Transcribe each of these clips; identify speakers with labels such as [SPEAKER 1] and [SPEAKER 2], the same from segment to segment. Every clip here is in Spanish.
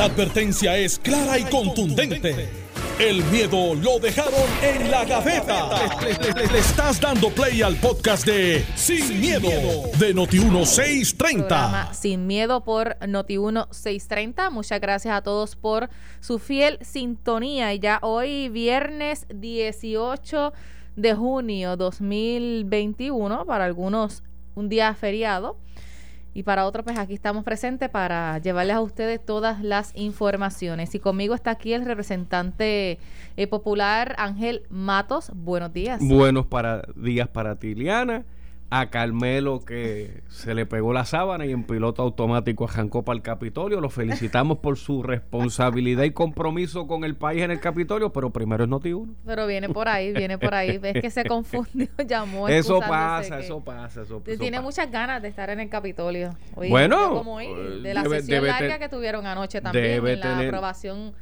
[SPEAKER 1] La advertencia es clara y contundente. El miedo lo dejaron en la gaveta. Le, estás dando play al podcast de Sin, miedo, de Noti1630.
[SPEAKER 2] Sin miedo por Noti1630. Muchas gracias a todos por su fiel sintonía. Y ya hoy, viernes 18 de junio 2021, para algunos un día feriado. Y para otros, pues aquí estamos presentes para llevarles a ustedes todas las informaciones. Y conmigo está aquí el representante eh, popular Ángel Matos. Buenos días.
[SPEAKER 3] Buenos para, días para Tiliana a Carmelo que se le pegó la sábana y en piloto automático arrancó para el Capitolio. Lo felicitamos por su responsabilidad y compromiso con el país en el Capitolio, pero primero es noti
[SPEAKER 2] Pero viene por ahí, viene por ahí. Ves que se confundió, llamó.
[SPEAKER 3] Eso pasa, eso pasa, eso
[SPEAKER 2] Tiene muchas ganas de estar en el Capitolio.
[SPEAKER 3] bueno,
[SPEAKER 2] de la sesión larga que tuvieron anoche también, en la aprobación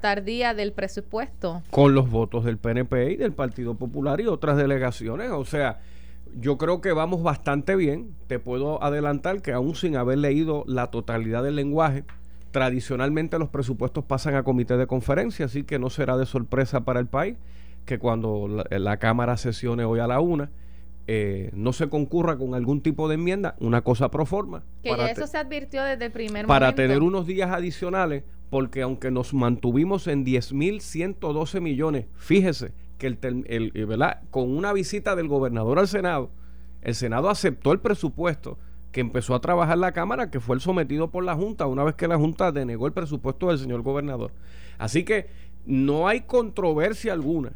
[SPEAKER 2] tardía del presupuesto.
[SPEAKER 3] Con los votos del PNP y del Partido Popular y otras delegaciones, o sea yo creo que vamos bastante bien. Te puedo adelantar que aún sin haber leído la totalidad del lenguaje, tradicionalmente los presupuestos pasan a comité de conferencia, así que no será de sorpresa para el país que cuando la, Cámara sesione hoy a la una, eh, no se concurra con algún tipo de enmienda, una cosa pro forma.
[SPEAKER 2] Que ya eso se advirtió desde el primer
[SPEAKER 3] momento. Para tener unos días adicionales, porque aunque nos mantuvimos en 10.112 millones, fíjese, que el, el, eh, ¿verdad? con una visita del gobernador al Senado, el Senado aceptó el presupuesto que empezó a trabajar la Cámara, que fue el sometido por la Junta, una vez que la Junta denegó el presupuesto del señor gobernador. Así que no hay controversia alguna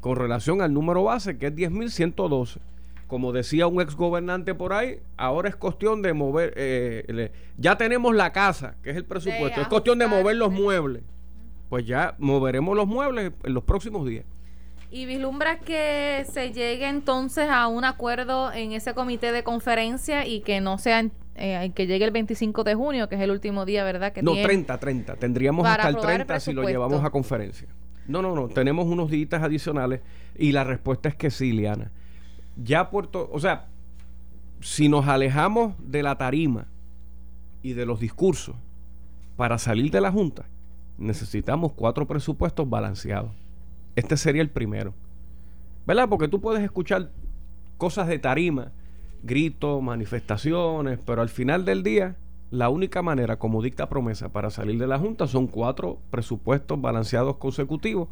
[SPEAKER 3] con relación al número base, que es 10.112. Como decía un ex gobernante por ahí, ahora es cuestión de mover, eh, ya tenemos la casa, que es el presupuesto, es cuestión de mover los muebles. Pues ya moveremos los muebles en los próximos días.
[SPEAKER 2] ¿Y vislumbra que se llegue entonces a un acuerdo en ese comité de conferencia y que no sea eh, que llegue el 25 de junio, que es el último día, ¿verdad? Que
[SPEAKER 3] no, 30, 30. Tendríamos hasta el 30 si lo llevamos a conferencia. No, no, no. Tenemos unos días adicionales y la respuesta es que sí, Liana. Ya Puerto, o sea, si nos alejamos de la tarima y de los discursos para salir de la Junta, necesitamos cuatro presupuestos balanceados. Este sería el primero. ¿Verdad? Porque tú puedes escuchar cosas de tarima, gritos, manifestaciones, pero al final del día, la única manera, como dicta promesa, para salir de la Junta son cuatro presupuestos balanceados consecutivos.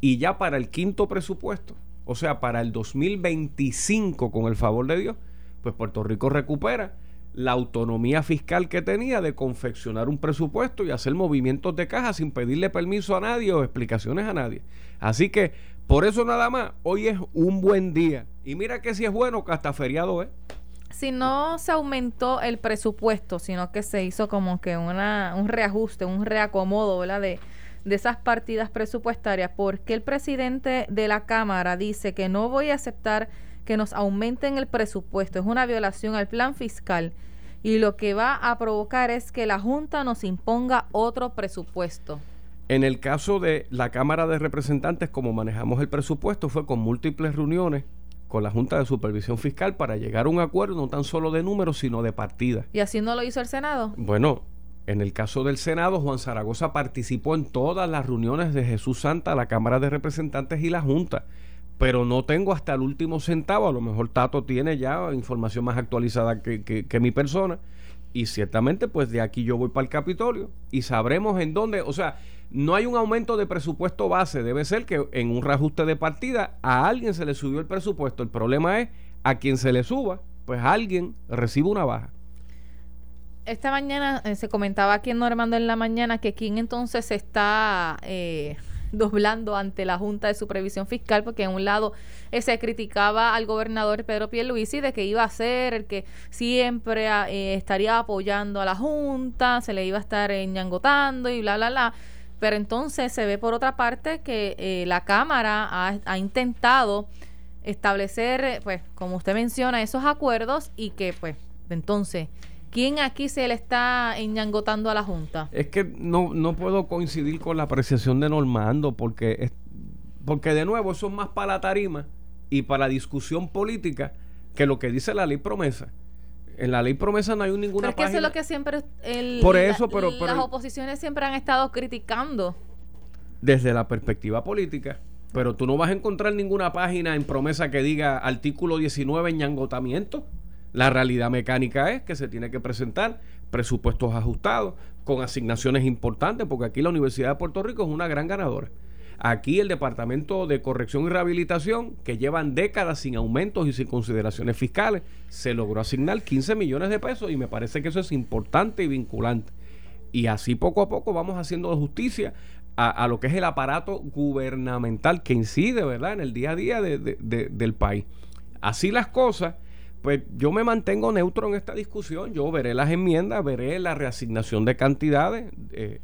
[SPEAKER 3] Y ya para el quinto presupuesto, o sea, para el 2025, con el favor de Dios, pues Puerto Rico recupera la autonomía fiscal que tenía de confeccionar un presupuesto y hacer movimientos de caja sin pedirle permiso a nadie o explicaciones a nadie. Así que por eso nada más, hoy es un buen día. Y mira que si es bueno que hasta feriado es.
[SPEAKER 2] Si no se aumentó el presupuesto, sino que se hizo como que una, un reajuste, un reacomodo. De, de esas partidas presupuestarias, porque el presidente de la Cámara dice que no voy a aceptar que nos aumenten el presupuesto. Es una violación al plan fiscal y lo que va a provocar es que la Junta nos imponga otro presupuesto.
[SPEAKER 3] En el caso de la Cámara de Representantes, como manejamos el presupuesto, fue con múltiples reuniones con la Junta de Supervisión Fiscal para llegar a un acuerdo no tan solo de números, sino de partida.
[SPEAKER 2] ¿Y así no lo hizo el Senado?
[SPEAKER 3] Bueno, en el caso del Senado, Juan Zaragoza participó en todas las reuniones de Jesús Santa, la Cámara de Representantes y la Junta pero no tengo hasta el último centavo. A lo mejor Tato tiene ya información más actualizada que, que, mi persona. Y ciertamente, pues de aquí yo voy para el Capitolio y sabremos en dónde. O sea, no hay un aumento de presupuesto base. Debe ser que en un reajuste de partida a alguien se le subió el presupuesto. El problema es a quien se le suba, pues alguien recibe una baja.
[SPEAKER 2] Esta mañana eh, se comentaba aquí en Normando en la mañana que quién entonces está. Eh, doblando ante la Junta de Supervisión Fiscal, porque en un lado eh, se criticaba al gobernador Pedro Pierluisi de que iba a ser el que siempre ah, eh, estaría apoyando a la Junta, se le iba a estar enñangotando y bla, bla, bla. Pero entonces se ve por otra parte que eh, la Cámara ha, ha intentado establecer, pues, como usted menciona, esos acuerdos y que, pues, entonces ¿Quién aquí se le está enñangotando a la Junta?
[SPEAKER 3] Es que no, no puedo coincidir con la apreciación de Normando, porque, porque de nuevo eso es más para la tarima y para la discusión política que lo que dice la ley promesa. En la ley promesa no hay ninguna
[SPEAKER 2] pero es que eso es lo que siempre
[SPEAKER 3] Por eso, pero,
[SPEAKER 2] las oposiciones siempre han estado criticando.
[SPEAKER 3] Desde la perspectiva política. Pero tú no vas a encontrar ninguna página en promesa que diga artículo 19 ñangotamiento. La realidad mecánica es que se tiene que presentar presupuestos ajustados con asignaciones importantes, porque aquí la Universidad de Puerto Rico es una gran ganadora. Aquí el Departamento de Corrección y Rehabilitación, que llevan décadas sin aumentos y sin consideraciones fiscales, se logró asignar 15 millones de pesos y me parece que eso es importante y vinculante. Y así poco a poco vamos haciendo justicia a, lo que es el aparato gubernamental que incide, ¿verdad?, en el día a día del país. Así las cosas, pues yo me mantengo neutro en esta discusión. Yo veré las enmiendas, veré la reasignación de cantidades. Eh,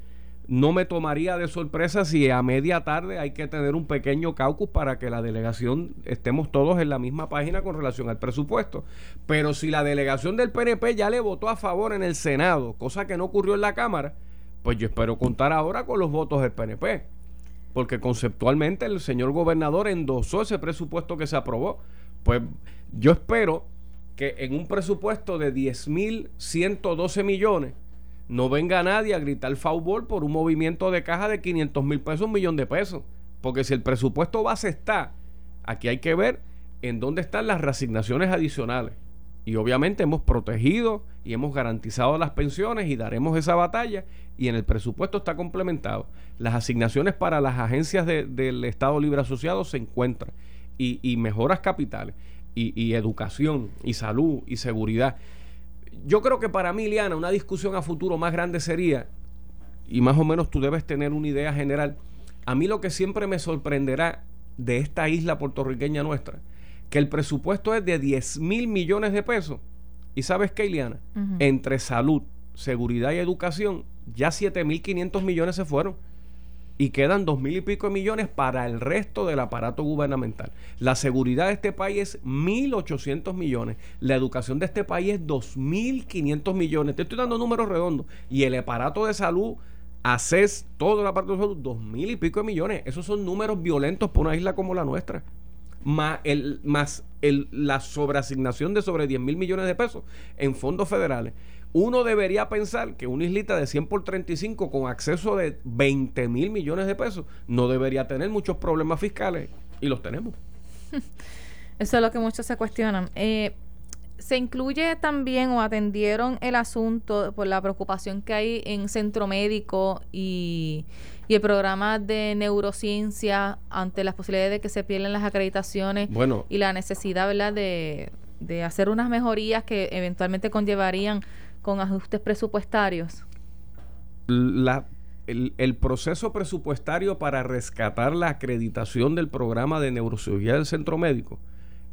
[SPEAKER 3] no me tomaría de sorpresa si a media tarde hay que tener un pequeño caucus para que la delegación estemos todos en la misma página con relación al presupuesto. Pero si la delegación del PNP ya le votó a favor en el Senado, cosa que no ocurrió en la Cámara, pues yo espero contar ahora con los votos del PNP. Porque conceptualmente el señor gobernador endosó ese presupuesto que se aprobó. Pues yo espero que en un presupuesto de 10.112 millones, no venga nadie a gritar foul por un movimiento de caja de 500 mil pesos, un millón de pesos. Porque si el presupuesto base está, aquí hay que ver en dónde están las reasignaciones adicionales. Y obviamente hemos protegido y hemos garantizado las pensiones y daremos esa batalla y en el presupuesto está complementado. Las asignaciones para las agencias del Estado Libre Asociado se encuentran y, mejoras capitales y, y educación y salud y seguridad yo creo que para mí, Liana, una discusión a futuro más grande sería, y más o menos tú debes tener una idea general, a mí lo que siempre me sorprenderá de esta isla puertorriqueña nuestra, que el presupuesto es de 10 mil millones de pesos. ¿Y sabes qué, Iliana? Entre salud, seguridad y educación, ya 7 mil 500 millones se fueron y quedan dos mil y pico de millones para el resto del aparato gubernamental. La seguridad de este país es 1.800 millones. La educación de este país es 2.500 millones. Te estoy dando números redondos. Y el aparato de salud, ACES, todo el aparato de salud, dos mil y pico de millones. Esos son números violentos por una isla como la nuestra. Más, más el, la sobreasignación de sobre 10 mil millones de pesos en fondos federales uno debería pensar que una islita de 100 por 35 con acceso de 20 mil millones de pesos no debería tener muchos problemas fiscales y los tenemos.
[SPEAKER 2] Eso es lo que muchos se cuestionan. Eh, se incluye también o atendieron el asunto por la preocupación que hay en centro médico y, el programa de neurociencia ante las posibilidades de que se pierdan las acreditaciones y la necesidad ¿verdad? De, de hacer unas mejorías que eventualmente conllevarían con ajustes presupuestarios?
[SPEAKER 3] La, el, proceso presupuestario para rescatar la acreditación del programa de neurocirugía del centro médico,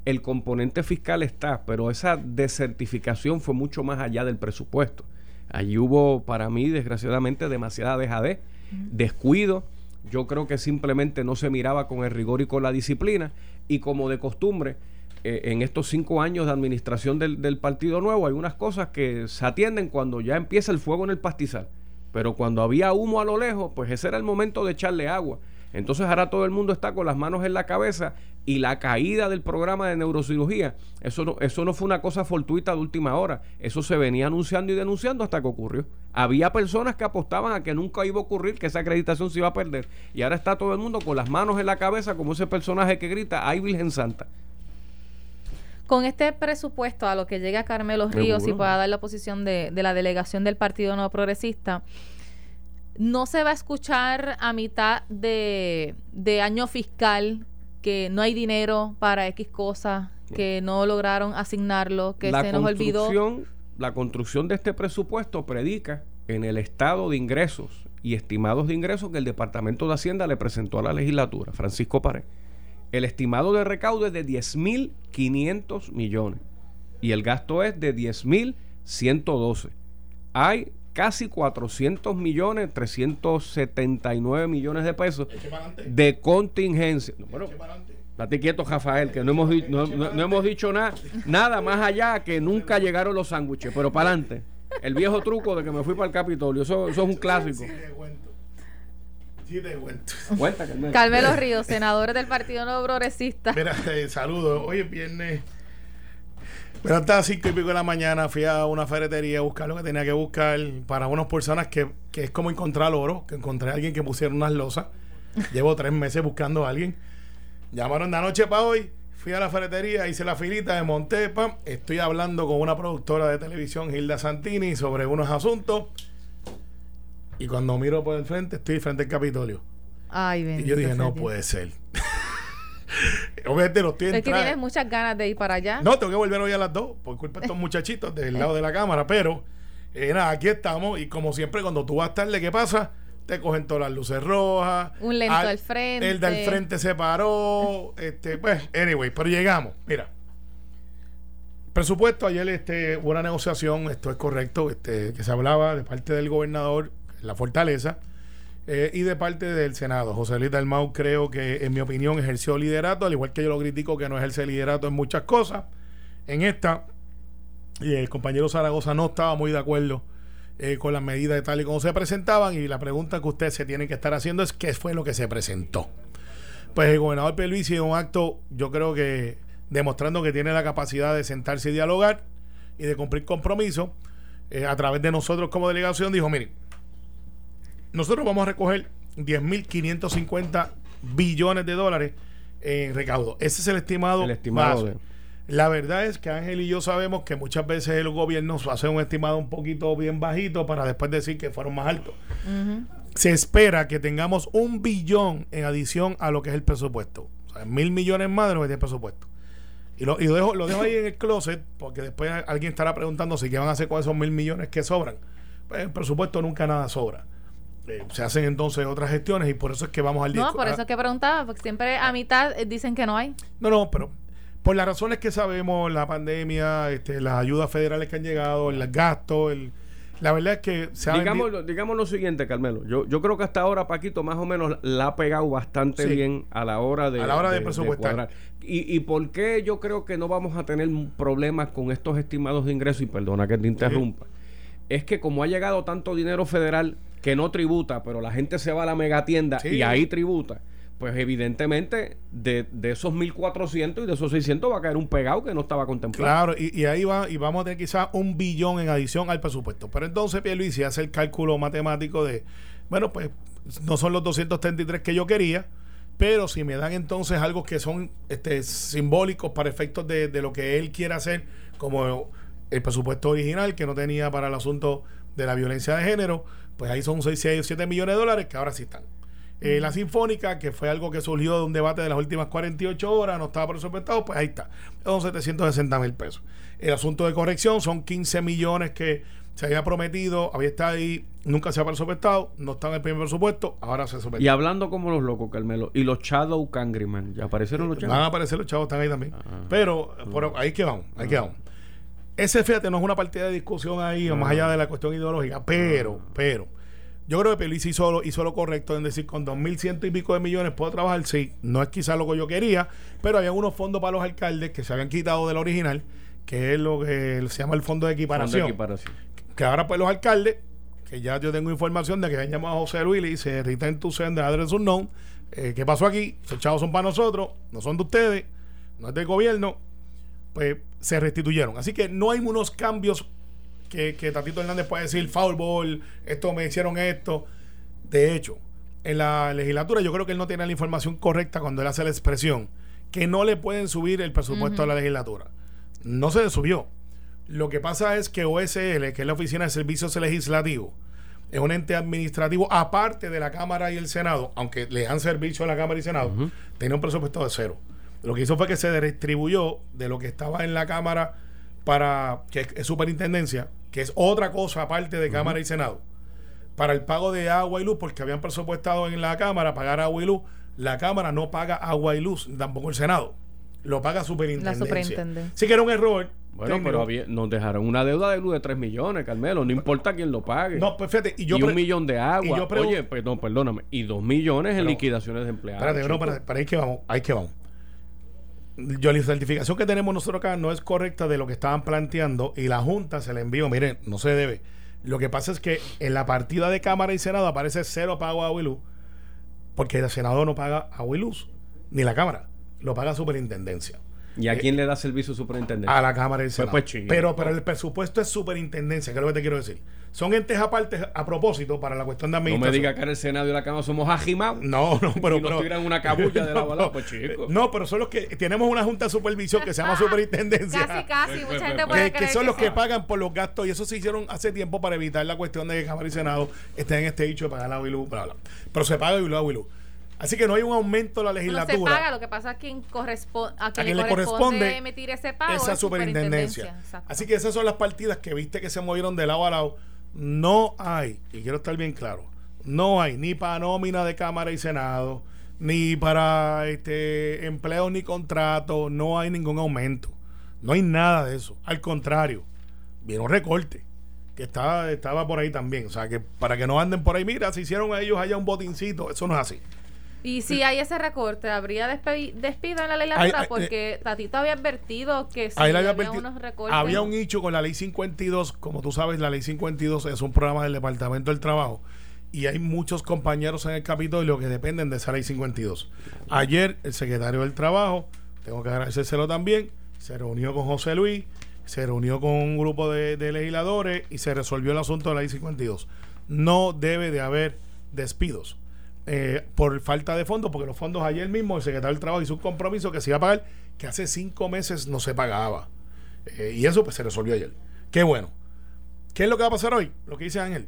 [SPEAKER 3] el componente fiscal está, pero esa desertificación fue mucho más allá del presupuesto. Allí hubo, para mí, desgraciadamente, demasiada dejadez, descuido. Yo creo que simplemente no se miraba con el rigor y con la disciplina. Y como de costumbre, eh, en estos cinco años de administración del, Partido Nuevo hay unas cosas que se atienden cuando ya empieza el fuego en el pastizal. Pero cuando había humo a lo lejos, pues ese era el momento de echarle agua. Entonces ahora todo el mundo está con las manos en la cabeza y la caída del programa de neurocirugía, eso no, eso no fue una cosa fortuita de última hora, eso se venía anunciando y denunciando hasta que ocurrió. Había personas que apostaban a que nunca iba a ocurrir, que esa acreditación se iba a perder. Y ahora está todo el mundo con las manos en la cabeza como ese personaje que grita, ¡ay Virgen Santa!
[SPEAKER 2] Con este presupuesto a lo que llega Carmelo Ríos y pueda dar la posición de, la delegación del Partido No Progresista, no se va a escuchar a mitad de, año fiscal que no hay dinero para X cosas, que no lograron asignarlo, que se nos olvidó.
[SPEAKER 3] La construcción de este presupuesto predica en el estado de ingresos y estimados de ingresos que el Departamento de Hacienda le presentó a la legislatura, Francisco Pared. El estimado de recaudo es de 10.500 millones y el gasto es de 10.112. Hay casi 400 millones, 379 millones de pesos de contingencia. bueno, date quieto, Rafael, que no hemos, no, no, hemos dicho nada, nada más allá que nunca llegaron los sándwiches, pero para adelante. El viejo truco de que me fui para el Capitolio, eso, eso es un clásico.
[SPEAKER 4] Sí, te cuento.
[SPEAKER 2] Carmelo Ríos, senador del Partido No Progresista.
[SPEAKER 4] Mira, eh, saludos. Hoy es viernes. Pero hasta cinco y pico de la mañana fui a una ferretería a buscar lo que tenía que buscar para unas personas que, que es como encontrar oro, que encontré a alguien que pusiera unas losas. Llevo tres meses buscando a alguien. Llamaron de anoche para hoy. Fui a la ferretería, hice la filita, de monté, Estoy hablando con una productora de televisión, Hilda Santini, sobre unos asuntos. Y cuando miro por el frente, estoy frente al Capitolio.
[SPEAKER 2] Ay,
[SPEAKER 4] y yo dije, no puede ser. Obviamente no estoy
[SPEAKER 2] Es que tienes muchas ganas de ir para allá.
[SPEAKER 4] No, tengo que volver hoy a las dos, por culpa de estos muchachitos del lado de la cámara, pero eh, nada, aquí estamos y como siempre cuando tú vas tarde, ¿qué pasa? Te cogen todas las luces rojas.
[SPEAKER 2] Un lento al, frente.
[SPEAKER 4] El del frente se paró. este, pues, anyway, pero llegamos. Mira. Presupuesto, ayer este, hubo una negociación, esto es correcto, este, que se hablaba de parte del gobernador, la fortaleza, eh, y de parte del Senado. José Luis Dalmau creo que, en mi opinión, ejerció liderato, al igual que yo lo critico que no ejerce liderato en muchas cosas. En esta, y el compañero Zaragoza no estaba muy de acuerdo eh, con las medidas de tal y como se presentaban, y la pregunta que usted se tiene que estar haciendo es qué fue lo que se presentó. Pues el gobernador Pelvisi en un acto, yo creo que demostrando que tiene la capacidad de sentarse y dialogar y de cumplir compromisos, eh, a través de nosotros como delegación, dijo, miren, nosotros vamos a recoger 10.550 billones de dólares en recaudo. Ese es el estimado.
[SPEAKER 3] El estimado.
[SPEAKER 4] La verdad es que Ángel y yo sabemos que muchas veces el gobierno hace un estimado un poquito bien bajito para después decir que fueron más altos. Se espera que tengamos un billón en adición a lo que es el presupuesto. O sea, mil millones más de lo que tiene el presupuesto. Y, lo, dejo, lo dejo ahí en el closet porque después alguien estará preguntando si qué van a hacer con esos mil millones que sobran. Pues el presupuesto nunca nada sobra. Eh, se hacen entonces otras gestiones y por eso es que vamos al
[SPEAKER 2] No, por eso es que preguntaba, porque siempre a mitad eh, dicen que no hay.
[SPEAKER 4] No, no, pero por las razones que sabemos, la pandemia, este, las ayudas federales que han llegado, el gasto, el, la verdad es que
[SPEAKER 3] se digamos, digamos lo siguiente, Carmelo. Yo, yo creo que hasta ahora Paquito más o menos la ha pegado bastante bien a la hora de,
[SPEAKER 4] a la hora de, presupuestar.
[SPEAKER 3] y, ¿Y por qué yo creo que no vamos a tener problemas con estos estimados de ingresos? Y perdona que te interrumpa. Es que como ha llegado tanto dinero federal que no tributa, pero la gente se va a la megatienda y ahí tributa, pues evidentemente de, de esos 1.400 y de esos 600 va a caer un pegado que no estaba contemplado.
[SPEAKER 4] Claro, y, ahí va, y vamos a tener quizás un billón en adición al presupuesto. Pero entonces Pierluisi hace el cálculo matemático de, bueno, pues no son los 233 que yo quería, pero si me dan entonces algo que son este, simbólicos para efectos de, de lo que él quiere hacer, como el presupuesto original que no tenía para el asunto de la violencia de género, pues ahí son 6, 6 7 millones de dólares que ahora sí están. Eh, la Sinfónica, que fue algo que surgió de un debate de las últimas 48 horas, no estaba presupuestado, pues ahí está. Son 760 mil pesos. El asunto de corrección son 15 millones que se había prometido, había estado ahí, nunca se ha presupuestado, no está en el primer presupuesto, ahora se
[SPEAKER 3] sometió. Y hablando como los locos, Carmelo, y los Shadow Cangriman, ¿ya aparecieron los
[SPEAKER 4] chavos? Van a aparecer los chavos, están ahí también. Ah. Pero por, ahí que vamos, ahí que vamos. Ese, fíjate, no es una partida de discusión ahí, más allá de la cuestión ideológica, pero, pero, yo creo que Pelis hizo lo, hizo lo correcto en decir con dos mil ciento y pico de millones puedo trabajar, sí, no es quizás lo que yo quería, pero había unos fondos para los alcaldes que se habían quitado del original, que es lo que se llama el fondo de equiparación. Que ahora pues los alcaldes, que ya yo tengo información de que han llamado a José Luis y le dice, return to send the address unknown, eh, ¿qué pasó aquí? Esos chavos son para nosotros, no son de ustedes, no es del gobierno, pues se restituyeron. Así que no hay unos cambios que, que Tatito Hernández puede decir, foul ball, esto me hicieron esto. De hecho, en la legislatura yo creo que él no tiene la información correcta cuando él hace la expresión que no le pueden subir el presupuesto a la legislatura. No se le subió. Lo que pasa es que OSL, que es la Oficina de Servicios Legislativos, es un ente administrativo aparte de la Cámara y el Senado, aunque le dan servicio a la Cámara y Senado, tiene un presupuesto de cero. Lo que hizo fue que se redistribuyó de lo que estaba en la Cámara para, que es superintendencia, que es otra cosa aparte de Cámara y Senado, para el pago de agua y luz, porque habían presupuestado en la Cámara pagar agua y luz. La Cámara no paga agua y luz, tampoco el Senado. Lo paga superintendencia. La superintendencia. Sí que era un error.
[SPEAKER 3] Bueno, pero nos dejaron una deuda de luz de 3 millones, Carmelo. No importa quién lo pague.
[SPEAKER 4] No, pues fíjate.
[SPEAKER 3] Y, yo un millón de agua. Oye, perdón, perdóname. Y 2 millones en liquidaciones de empleados.
[SPEAKER 4] Espérate, para, para ahí que vamos. Ahí que vamos yo la certificación que tenemos nosotros acá no es correcta de lo que estaban planteando y la Junta se le envió, miren, no se debe. Lo que pasa es que en la partida de Cámara y Senado aparece cero pago a Luz porque el Senado no paga y luz, ni la Cámara, lo paga Superintendencia.
[SPEAKER 3] ¿Y a eh, quién le da servicio superintendente?
[SPEAKER 4] A la Cámara del pues, pues, Senado. pero, pero el presupuesto es superintendencia, que es lo que te quiero decir. Son entes aparte a propósito para la cuestión de administración.
[SPEAKER 3] No me diga que en el Senado y la Cámara somos ajimados.
[SPEAKER 4] No, no, pero.
[SPEAKER 3] Y nos tiran una cabulla de la bala, pues chicos.
[SPEAKER 4] No, pero son los que. Tenemos una junta de supervisión que se llama superintendencia.
[SPEAKER 2] Casi, casi. Mucha gente
[SPEAKER 4] puede que, que son los que pagan por los gastos y eso se hicieron hace tiempo para evitar la cuestión de que Cámara y Senado estén en este hecho de pagar la WILU, bla, bla. Pero se paga la WILU. Así que no hay un aumento de la legislatura. No se
[SPEAKER 2] paga, lo que pasa es quien corresponde, a quien, le, corresponde, emitir ese pago.
[SPEAKER 4] Esa superintendencia. Así que esas son las partidas que viste que se movieron de lado a lado. No hay, y quiero estar bien claro, no hay ni para nómina de Cámara y Senado, ni para este empleo ni contrato, no hay ningún aumento. No hay nada de eso. Al contrario, viene un recorte que estaba, estaba por ahí también. O sea, que para que no anden por ahí, mira, se hicieron a ellos allá un botincito. Eso no es así.
[SPEAKER 2] Y si hay ese recorte, ¿habría despido en la legislatura? porque eh, Tatito había advertido que si
[SPEAKER 4] había, unos recortes... Había un hecho con la ley 52, como tú sabes, la ley 52 es un programa del Departamento del Trabajo y hay muchos compañeros en el Capitolio que dependen de esa ley 52. Ayer el secretario del Trabajo, tengo que agradecérselo también, se reunió con José Luis, se reunió con un grupo de, de legisladores y se resolvió el asunto de la ley 52. No debe de haber despidos eh, por falta de fondos, porque los fondos ayer mismo el secretario del Trabajo hizo un compromiso que se iba a pagar, que hace cinco meses no se pagaba. Eh, y eso pues se resolvió ayer. Qué bueno. ¿Qué es lo que va a pasar hoy? Lo que dice Ángel.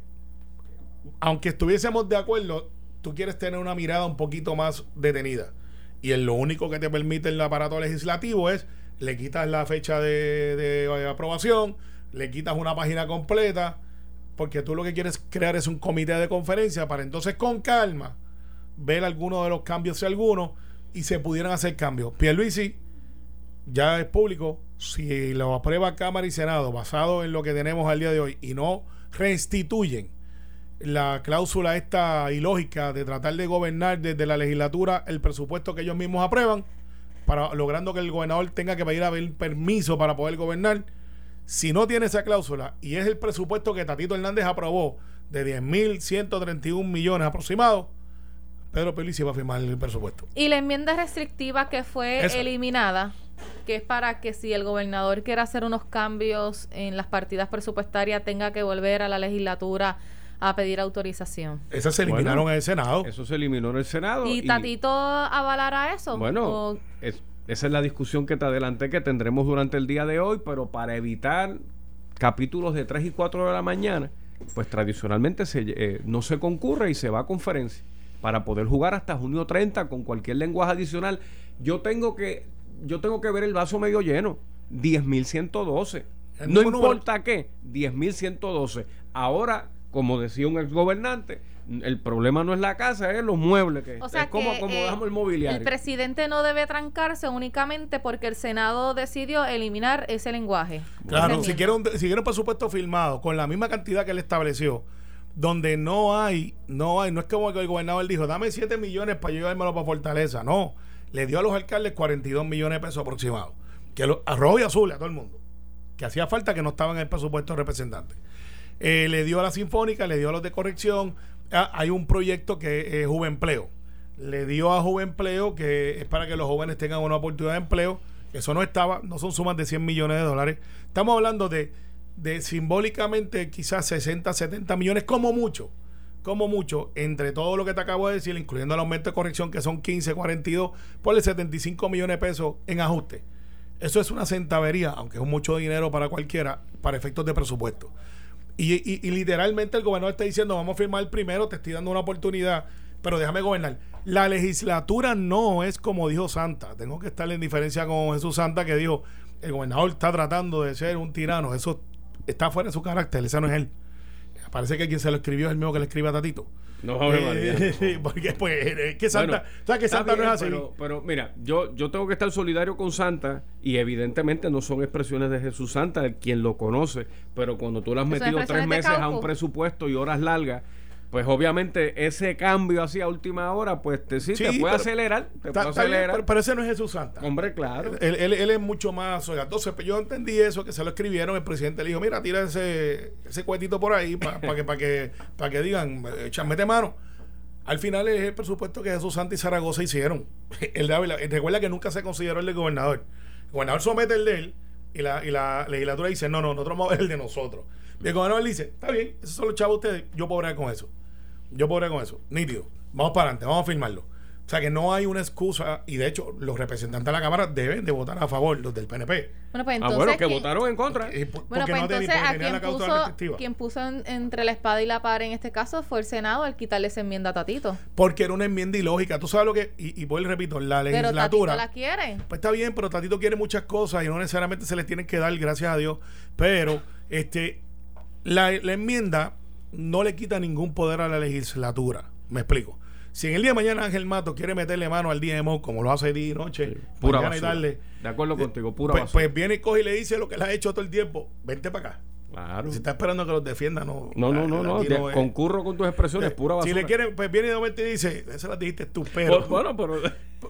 [SPEAKER 4] Aunque estuviésemos de acuerdo, tú quieres tener una mirada un poquito más detenida. Y en lo único que te permite el aparato legislativo es le quitas la fecha de, de aprobación, le quitas una página completa, porque tú lo que quieres crear es un comité de conferencia para entonces con calma ver algunos de los cambios, si algunos, y se pudieran hacer cambios. Pierluisi ya es público, si lo aprueba Cámara y Senado basado en lo que tenemos al día de hoy y no restituyen la cláusula esta ilógica de tratar de gobernar desde la legislatura el presupuesto que ellos mismos aprueban, para logrando que el gobernador tenga que pedir a ver permiso para poder gobernar. Si no tiene esa cláusula y es el presupuesto que Tatito Hernández aprobó de 10.131 millones aproximados, Pedro Pelici va a firmar el presupuesto.
[SPEAKER 2] Y la enmienda restrictiva que fue eliminada, que es para que si el gobernador quiere hacer unos cambios en las partidas presupuestarias, tenga que volver a la legislatura a pedir autorización.
[SPEAKER 4] Esas se eliminaron en el Senado.
[SPEAKER 3] Eso se eliminó en el Senado.
[SPEAKER 2] ¿Y, Tatito avalará eso?
[SPEAKER 3] Bueno, esa es la discusión que te adelanté que tendremos durante el día de hoy, pero para evitar capítulos de 3 y 4 de la mañana, pues tradicionalmente se, eh, no se concurre y se va a conferencia para poder jugar hasta junio 30 con cualquier lenguaje adicional. Yo tengo que, yo tengo que ver el vaso medio lleno. 10.112. No importa qué, 10.112. Ahora, como decía un exgobernante, el problema no es la casa, es los muebles. Que,
[SPEAKER 2] es
[SPEAKER 3] como acomodamos eh, el mobiliario.
[SPEAKER 2] El presidente no debe trancarse únicamente porque el Senado decidió eliminar ese lenguaje.
[SPEAKER 4] Claro, si quiere, un, si quiere un presupuesto firmado con la misma cantidad que él estableció, donde no hay, no hay, no es como que el gobernador dijo, dame 7 millones para llevármelo para Fortaleza. No, le dio a los alcaldes 42 millones de pesos aproximados. Que lo, y azul a todo el mundo. Que hacía falta que no estaban en el presupuesto de representantes. Eh, le dio a la Sinfónica, le dio a los de corrección. Ah, hay un proyecto que es Juvenpleo. Le dio a Juvenpleo, que es para que los jóvenes tengan una oportunidad de empleo. Eso no estaba, no son sumas de 100 millones de dólares. Estamos hablando de de simbólicamente quizás 60, 70 millones, como mucho, como mucho, entre todo lo que te acabo de decir, incluyendo el aumento de corrección que son 15, 42, ponle 75 millones de pesos en ajuste. Eso es una centavería, aunque es mucho dinero para cualquiera, para efectos de presupuesto. Y, literalmente el gobernador está diciendo, vamos a firmar el primero, te estoy dando una oportunidad, pero déjame gobernar. La legislatura no es como dijo Santa. Tengo que estar en diferencia con Jesús Santa que dijo, el gobernador está tratando de ser un tirano. Eso está fuera de su carácter, ese no es él. Parece que quien se lo escribió es el mismo que le escribe a Tatito.
[SPEAKER 3] No, eh,
[SPEAKER 4] porque pues es que Santa, que Santa no es así.
[SPEAKER 3] Pero, mira, yo, yo tengo que estar solidario con Santa y evidentemente no son expresiones de Jesús Santa, quien lo conoce, pero cuando tú le has metido tres meses a un presupuesto y horas largas, pues obviamente ese cambio así a última hora, pues te, sí, te puede acelerar. Te puede acelerar.
[SPEAKER 4] pero, ese no es Jesús Santa.
[SPEAKER 3] Hombre, claro.
[SPEAKER 4] Él, él, es mucho más. entonces, pues, yo entendí eso, que se lo escribieron. El presidente le dijo: Mira, tira ese, ese cuetito por ahí para que, para que, para que digan, mete mano. Al final es el presupuesto que Jesús Santa y Zaragoza hicieron. El de recuerda que nunca se consideró el de gobernador. El gobernador somete el de él y la, y la legislatura dice, no, no, nosotros vamos a ver el de nosotros. Y el gobernador dice, está bien, esos son los chavos ustedes, yo puedo con eso. Yo puedo bregar con eso. Nítido. Vamos para adelante, vamos a firmarlo. O sea que no hay una excusa y de hecho los representantes de la Cámara deben de votar a favor, los del PNP.
[SPEAKER 3] Bueno, pues entonces... Ah, bueno, que votaron en contra.
[SPEAKER 2] bueno, pues entonces a quien puso, quien puso entre la espada y la pared en este caso fue el Senado al quitarle esa enmienda a Tatito.
[SPEAKER 4] Porque era una enmienda ilógica. Tú sabes lo que... Y, y pues repito, la legislatura...
[SPEAKER 2] Pero Tatito la quiere.
[SPEAKER 4] Pues está bien, pero Tatito quiere muchas cosas y no necesariamente se les tienen que dar, gracias a Dios. Pero este la, la enmienda no le quita ningún poder a la legislatura. Me explico. Si en el día de mañana Ángel Mato quiere meterle mano al DMO, como lo hace día y noche,
[SPEAKER 3] pura y darle, De acuerdo contigo, pura
[SPEAKER 4] pues, pues, viene y coge y le dice lo que le ha hecho todo el tiempo. Vente para acá. Claro. Si está esperando que los defienda, no.
[SPEAKER 3] No, no, no, no. concurro con tus expresiones, pura basura.
[SPEAKER 4] Si le quieren, pues viene de momento y dice, esa la dijiste tú, pero. bueno, pero.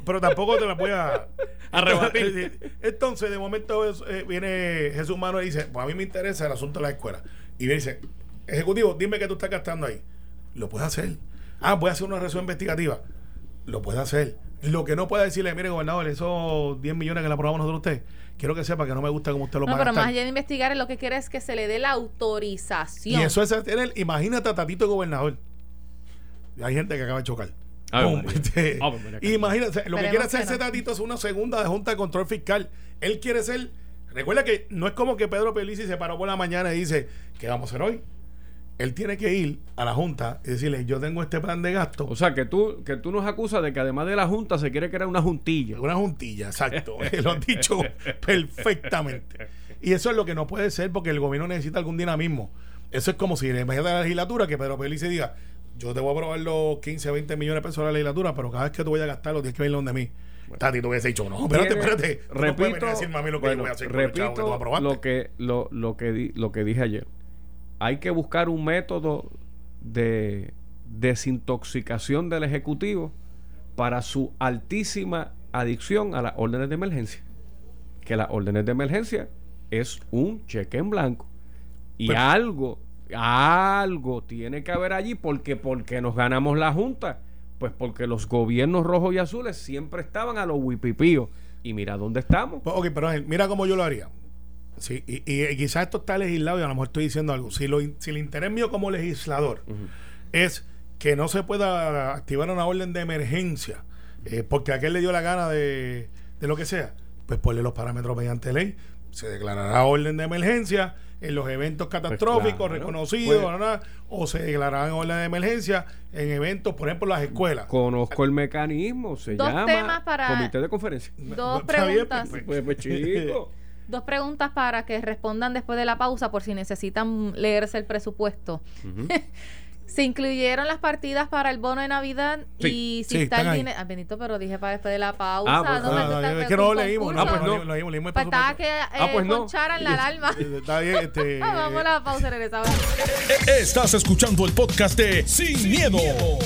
[SPEAKER 4] pero tampoco te la voy a.
[SPEAKER 3] rebatir.
[SPEAKER 4] Entonces, de momento eh, viene Jesús Mano y dice, pues a mí me interesa el asunto de la escuela. Y me dice, Ejecutivo, dime qué tú estás gastando ahí. Lo puedes hacer. Ah, voy a hacer una resolución investigativa. Lo puede hacer. Lo que no puede decirle, mire, gobernador, esos 10 millones que le aprobamos nosotros a usted, quiero que sepa que no me gusta como usted lo
[SPEAKER 2] no,
[SPEAKER 4] pero
[SPEAKER 2] más allá de investigar, lo que quiere es que se le dé la autorización.
[SPEAKER 4] Y eso es tener, imagínate a Tatito gobernador. Hay gente que acaba de chocar. Este, imagínate, lo que quiere hacer ese Tatito es una segunda de Junta de Control Fiscal. Él quiere ser. Recuerda que no es como que Pedro Pelici se paró por la mañana y dice, ¿qué vamos a hacer hoy? Él tiene que ir a la Junta y decirle, yo tengo este plan de gasto.
[SPEAKER 3] O sea, que tú, que tú nos acusas de que además de la Junta se quiere crear una juntilla.
[SPEAKER 4] Una juntilla, exacto. lo has dicho perfectamente. Y eso es lo que no puede ser porque el gobierno necesita algún dinamismo. Eso es como si de la legislatura que Pedro Pérez se diga, yo te voy a aprobar los 15, 20 millones de pesos de la legislatura, pero cada vez que tú vayas a gastarlo tienes que venir donde mí. Tati, tú hubiese dicho, no, espérate, espérate.
[SPEAKER 3] Repito, no lo que voy a hacer repito lo que, lo, lo, que lo que dije ayer hay que buscar un método de desintoxicación del Ejecutivo para su altísima adicción a las órdenes de emergencia. Que las órdenes de emergencia es un cheque en blanco. Y algo, algo tiene que haber allí porque, porque nos ganamos la Junta. Pues porque los gobiernos rojos y azules siempre estaban a los huipipíos. Y mira dónde estamos.
[SPEAKER 4] Pues, ok, pero mira cómo yo lo haría. Sí, y, quizás esto está legislado y a lo mejor estoy diciendo algo. Si, lo, si el interés mío como legislador es que no se pueda activar una orden de emergencia eh, porque a aquel le dio la gana de, de lo que sea, pues ponle los parámetros mediante ley. Se declarará orden de emergencia en los eventos pues catastróficos reconocidos pues o se declararán orden de emergencia en eventos, por ejemplo, las escuelas.
[SPEAKER 3] Conozco el mecanismo, se llama comité de conferencia.
[SPEAKER 2] Dos preguntas. pues, chico. Dos preguntas para que respondan después de la pausa por si necesitan leerse el presupuesto. Se incluyeron las partidas para el bono de Navidad y si está el dinero. Ah, Benito, pero dije para después de la pausa. Ah,
[SPEAKER 4] pues, no, no, es que no lo leímos. Ah, pues no. Lo leímos, leímos
[SPEAKER 2] pues estaba que eh, ah, pues no. la alarma.
[SPEAKER 4] Está bien, este.
[SPEAKER 2] Vamos a la pausa, regresamos.
[SPEAKER 1] Estás escuchando el podcast de Sin, miedo,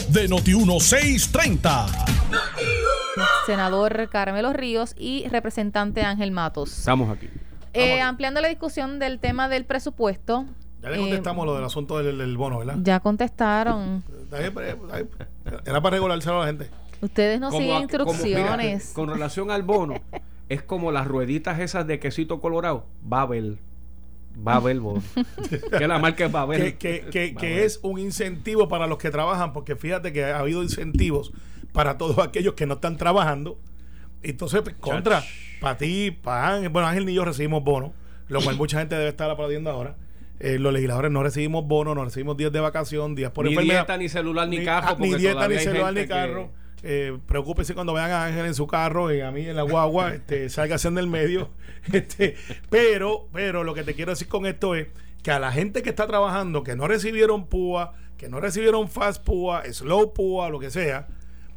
[SPEAKER 1] de Noti1630.
[SPEAKER 2] Senador Carmelo Ríos y representante Ángel Matos.
[SPEAKER 3] Estamos aquí.
[SPEAKER 2] Eh, ampliando la discusión del tema del presupuesto,
[SPEAKER 4] ya le contestamos lo del asunto del, bono, ¿verdad?
[SPEAKER 2] Ya contestaron.
[SPEAKER 4] Era para regulárselo a la gente.
[SPEAKER 2] Ustedes no siguen instrucciones.
[SPEAKER 3] con relación al bono, es como las rueditas esas de quesito colorado. Babel. Babel bono. que la marca es Babel.
[SPEAKER 4] Que, que, que, es un incentivo para los que trabajan, porque fíjate que ha habido incentivos para todos aquellos que no están trabajando. Entonces, pues, contra, para ti, para Ángel. Bueno, Ángel ni yo recibimos bono, lo cual mucha gente debe estar aplaudiendo ahora. Eh, los legisladores no recibimos bonos, no recibimos días de vacación, días por
[SPEAKER 3] ni Ni dieta, ni celular, ni, carro. Ah,
[SPEAKER 4] ni dieta, ni celular, ni carro. Eh, preocúpese cuando vean a Ángel en su carro y a mí en la guagua, este, salgan del medio. Este, pero, pero lo que te quiero decir con esto es que a la gente que está trabajando, que no recibieron PUA, que no recibieron Fast PUA, Slow PUA, lo que sea,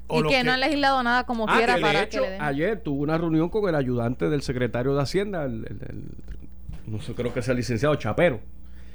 [SPEAKER 2] y que, no han legislado nada como ah, quiera para
[SPEAKER 3] hecho, Ayer tuve una reunión con el ayudante del secretario de Hacienda, no sé, creo que sea el licenciado Chapero.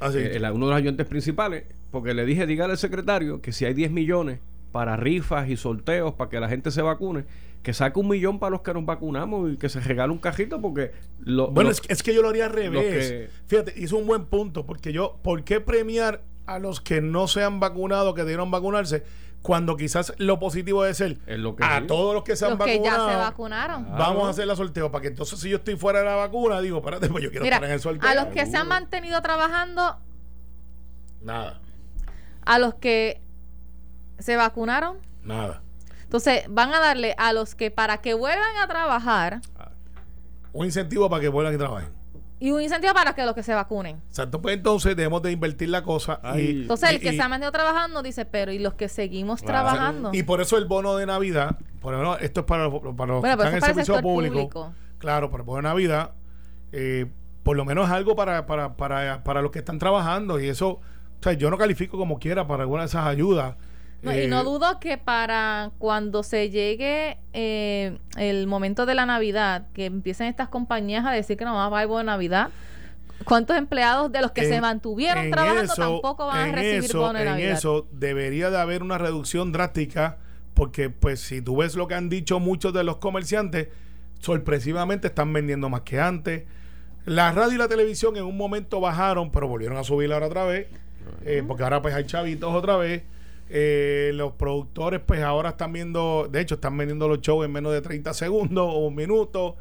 [SPEAKER 3] Ah, eh, uno de los ayudantes principales, porque le dije, dígale al secretario que si hay 10 millones para rifas y sorteos para que la gente se vacune, que saque un millón para los que nos vacunamos y que se regale un cajito porque
[SPEAKER 4] lo, bueno es, que yo lo haría al revés. fíjate hizo un buen punto porque yo ¿por qué premiar a los que no se han vacunado, que debieron vacunarse, cuando quizás lo positivo debe ser a todos los que se han
[SPEAKER 2] los
[SPEAKER 4] que
[SPEAKER 2] ya se vacunaron.
[SPEAKER 4] Vamos a hacer la sorteo para que entonces si yo estoy fuera de la vacuna, digo, espérate, pues yo quiero estar en el sorteo.
[SPEAKER 2] A los que se han mantenido trabajando,
[SPEAKER 4] nada.
[SPEAKER 2] A los que se vacunaron,
[SPEAKER 4] nada.
[SPEAKER 2] Entonces, van a darle a los que para que vuelvan a trabajar
[SPEAKER 4] un incentivo para que vuelvan a trabajar
[SPEAKER 2] y un incentivo para que los que se vacunen.
[SPEAKER 4] Exacto, pues entonces debemos de invertir la cosa.
[SPEAKER 2] Y, entonces el que se ha mantenido trabajando dice, pero ¿y los que seguimos trabajando?
[SPEAKER 4] Y por eso el bono de Navidad, por ejemplo, esto es para, para los que están en el servicio público, Claro, pero el bono de Navidad, eh, por lo menos es algo para, para, para, para los que están trabajando. Y eso, o sea, yo no califico como quiera para alguna de esas ayudas
[SPEAKER 2] y no eh, dudo que para cuando se llegue eh, el momento de la Navidad, que empiecen estas compañías a decir que no va a haber bono de Navidad, ¿cuántos empleados de los que se mantuvieron trabajando tampoco van a recibir bono de Navidad?
[SPEAKER 4] En eso debería de haber una reducción drástica, porque pues si tú ves lo que han dicho muchos de los comerciantes, sorpresivamente están vendiendo más que antes. La radio y la televisión en un momento bajaron, pero volvieron a subir ahora otra vez, eh, porque ahora pues hay chavitos otra vez. Eh, los productores, pues ahora están viendo, de hecho, están vendiendo los shows en menos de 30 segundos o un minuto.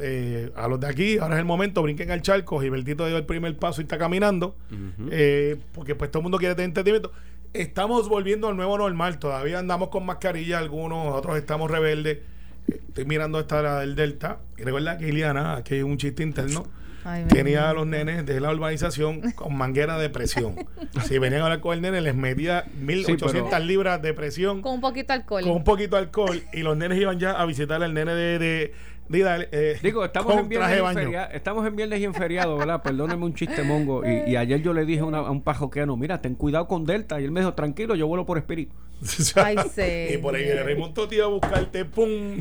[SPEAKER 4] Eh, a los de aquí, ahora es el momento, brinquen al charco. Gilbertito dio el primer paso y está caminando. Eh, porque pues todo el mundo quiere tener entretenimiento. Estamos volviendo al nuevo normal. Todavía andamos con mascarilla algunos, otros estamos rebeldes. Estoy mirando esta la del Delta. Y recuerda que Iliana, aquí hay un chiste interno tenía a los nenes de la urbanización con manguera de presión. si venían a hablar con el nene, les metía 1800 libras de presión.
[SPEAKER 2] Con un poquito de alcohol.
[SPEAKER 4] Con un poquito de alcohol. Y los nenes iban ya a visitar al nene de,
[SPEAKER 3] eh, Digo, estamos en, viernes y estamos en viernes y en feriado, ¿verdad? Perdóneme un chiste mongo. Y, ayer yo le dije a un pajoqueano, mira, ten cuidado con Delta. Y él me dijo, tranquilo, yo vuelo por espíritu.
[SPEAKER 2] Ay, sí.
[SPEAKER 4] Y por ahí viene Raymond Toti a buscarte, ¡pum!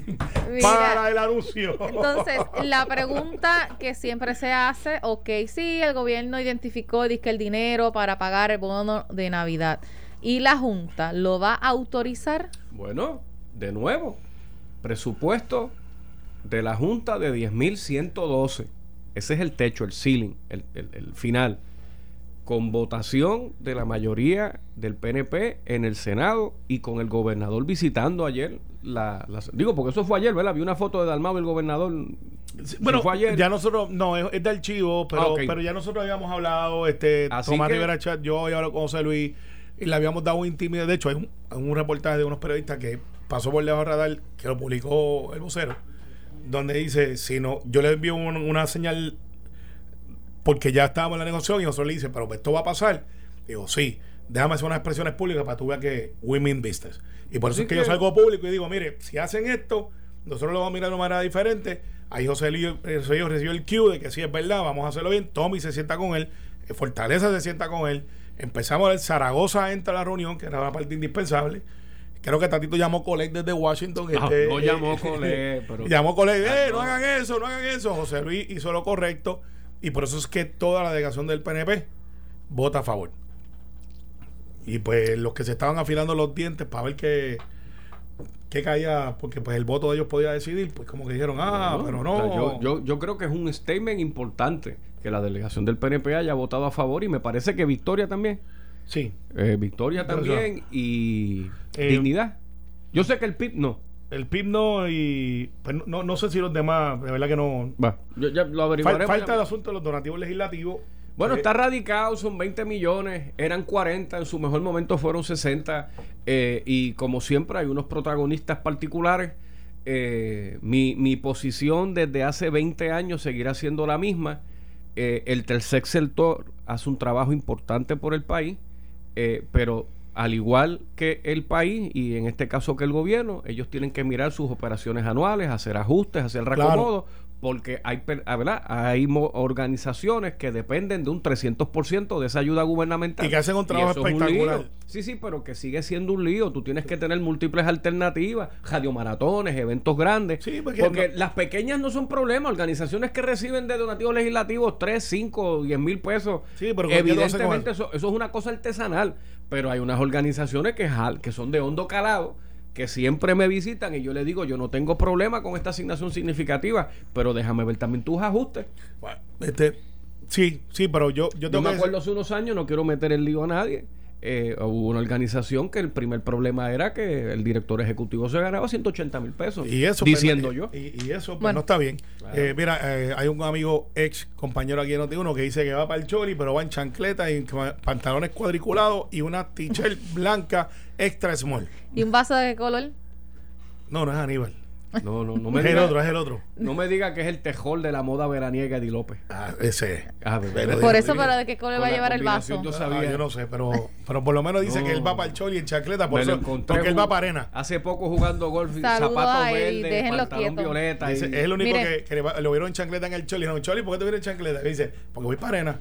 [SPEAKER 4] para el anuncio.
[SPEAKER 2] Entonces, la pregunta que siempre se hace, ok, sí, el gobierno identificó que el dinero para pagar el bono de Navidad. ¿Y la Junta lo va a autorizar?
[SPEAKER 3] Bueno, de nuevo, presupuesto de la Junta de 10.112. Ese es el techo, el ceiling, el, final. Con votación de la mayoría del PNP en el Senado y con el gobernador visitando ayer la, digo porque eso fue ayer, ¿verdad? Vi una foto de Dalmau el gobernador.
[SPEAKER 4] bueno, fue ayer. ya nosotros, no, es, del archivo, pero, ah, pero ya nosotros habíamos hablado, este, Tomás Rivera Chat, yo había hablado con José Luis y le habíamos dado un intimidad. De hecho, hay un, un reportaje de unos periodistas que pasó por del radar, que lo publicó el vocero donde dice, si no, yo le envío una señal porque ya estábamos en la negociación y nosotros le dice, pero esto va a pasar. Digo, sí, déjame hacer unas expresiones públicas para que tú veas que we mean business. Y por eso es que, yo salgo público y digo, mire, si hacen esto, nosotros lo vamos a mirar de una manera diferente. Ahí José Lío, recibió el cue de que sí es verdad, vamos a hacerlo bien. Tommy se sienta con él, eh, Fortaleza se sienta con él. Empezamos a ver, Zaragoza entra a la reunión, que era una parte indispensable. Creo que Tatito llamó Colette desde Washington.
[SPEAKER 3] No, este, no llamó Colette.
[SPEAKER 4] Pero... Llamó Colette. Eh, no hagan eso, no hagan eso. José Luis hizo lo correcto. Y por eso es que toda la delegación del PNP vota a favor. Y pues los que se estaban afilando los dientes para ver qué, qué caía, porque pues el voto de ellos podía decidir, pues como que dijeron, ah, pero no.
[SPEAKER 3] Yo, yo, yo creo que es un statement importante que la delegación del PNP haya votado a favor y me parece que Victoria también.
[SPEAKER 4] Sí.
[SPEAKER 3] Eh, Victoria también y eh, Dignidad. Yo sé que el PIB no.
[SPEAKER 4] El PIB no y pues, no, no sé si los demás, de verdad que no.
[SPEAKER 3] Va, yo ya lo averiguaré.
[SPEAKER 4] falta el asunto de los donativos legislativos.
[SPEAKER 3] Bueno, eh, está radicado, son 20 millones, eran 40, en su mejor momento fueron 60, y como siempre hay unos protagonistas particulares. mi, mi posición desde hace 20 años seguirá siendo la misma. el tercer sector hace un trabajo importante por el país eh, pero al igual que el país y en este caso que el gobierno, ellos tienen que mirar sus operaciones anuales, hacer ajustes, hacer reacomodo, porque hay, ah, ¿verdad? hay organizaciones que dependen de un 300% de esa ayuda gubernamental.
[SPEAKER 4] Y que hacen un trabajo espectacular.
[SPEAKER 3] sí, sí, pero que sigue siendo un lío. Tú tienes que tener múltiples alternativas, radiomaratones, eventos grandes. porque, las pequeñas no son problema. Organizaciones que reciben de donativos legislativos 3, 5, 10 mil pesos.
[SPEAKER 4] Sí, pero
[SPEAKER 3] evidentemente eso, eso, es una cosa artesanal. Pero hay unas organizaciones que, que son de hondo calado que siempre me visitan y yo le digo, yo no tengo problema con esta asignación significativa, pero déjame ver también tus ajustes.
[SPEAKER 4] Bueno, este, Sí, sí, pero yo,
[SPEAKER 3] yo, tengo yo me acuerdo hace unos años, no quiero meter el lío a nadie, eh, hubo una organización que el primer problema era que el director ejecutivo se ganaba 180 mil pesos.
[SPEAKER 4] Y eso,
[SPEAKER 3] pues, diciendo yo.
[SPEAKER 4] Y, eso pues, no está bien. Eh, mira, eh, hay un amigo ex compañero aquí en Noti1 que dice que va para el choli, pero va en chancleta y en pantalones cuadriculados y una t-shirt blanca extra small.
[SPEAKER 2] ¿Y un vaso de color?
[SPEAKER 4] No, no es Aníbal.
[SPEAKER 3] No, no, no me
[SPEAKER 4] es el otro, es el otro.
[SPEAKER 3] No me diga que es el tejol de la moda veraniega de López.
[SPEAKER 4] Ah, ese. Ah,
[SPEAKER 2] por eso, pero de qué color va a llevar el vaso.
[SPEAKER 4] Yo, sabía. Ah, yo no sé, pero, pero por lo menos dice que él va para el choli en chacleta, por eso, porque él va para arena.
[SPEAKER 3] Hace poco jugando golf, zapatos verdes, pantalón violeta.
[SPEAKER 4] es el único que, que, lo vieron en chancleta en el choli. No, choli, ¿por qué te vieron en chancleta? Y dice, porque voy para arena.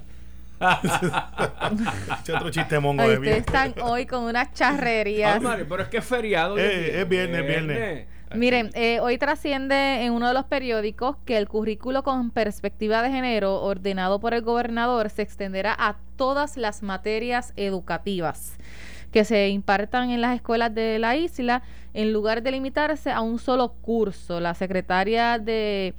[SPEAKER 2] este otro chiste mongo de Ustedes están hoy con unas charrerías.
[SPEAKER 3] Ah, pero es que es feriado.
[SPEAKER 4] Eh, es viernes, es viernes.
[SPEAKER 2] Miren, eh, hoy trasciende en uno de los periódicos que el currículo con perspectiva de género ordenado por el gobernador se extenderá a todas las materias educativas que se impartan en las escuelas de la isla en lugar de limitarse a un solo curso. La secretaria de,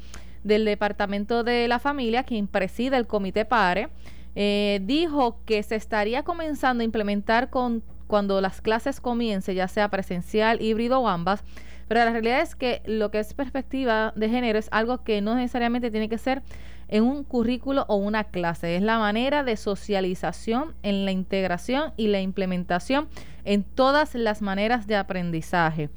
[SPEAKER 2] del Departamento de la Familia, quien preside el Comité PARE, eh, dijo que se estaría comenzando a implementar con cuando las clases comiencen, ya sea presencial, híbrido o ambas, pero la realidad es que lo que es perspectiva de género es algo que no necesariamente tiene que ser en un currículo o una clase. Es la manera de socialización en la integración y la implementación en todas las maneras de aprendizaje.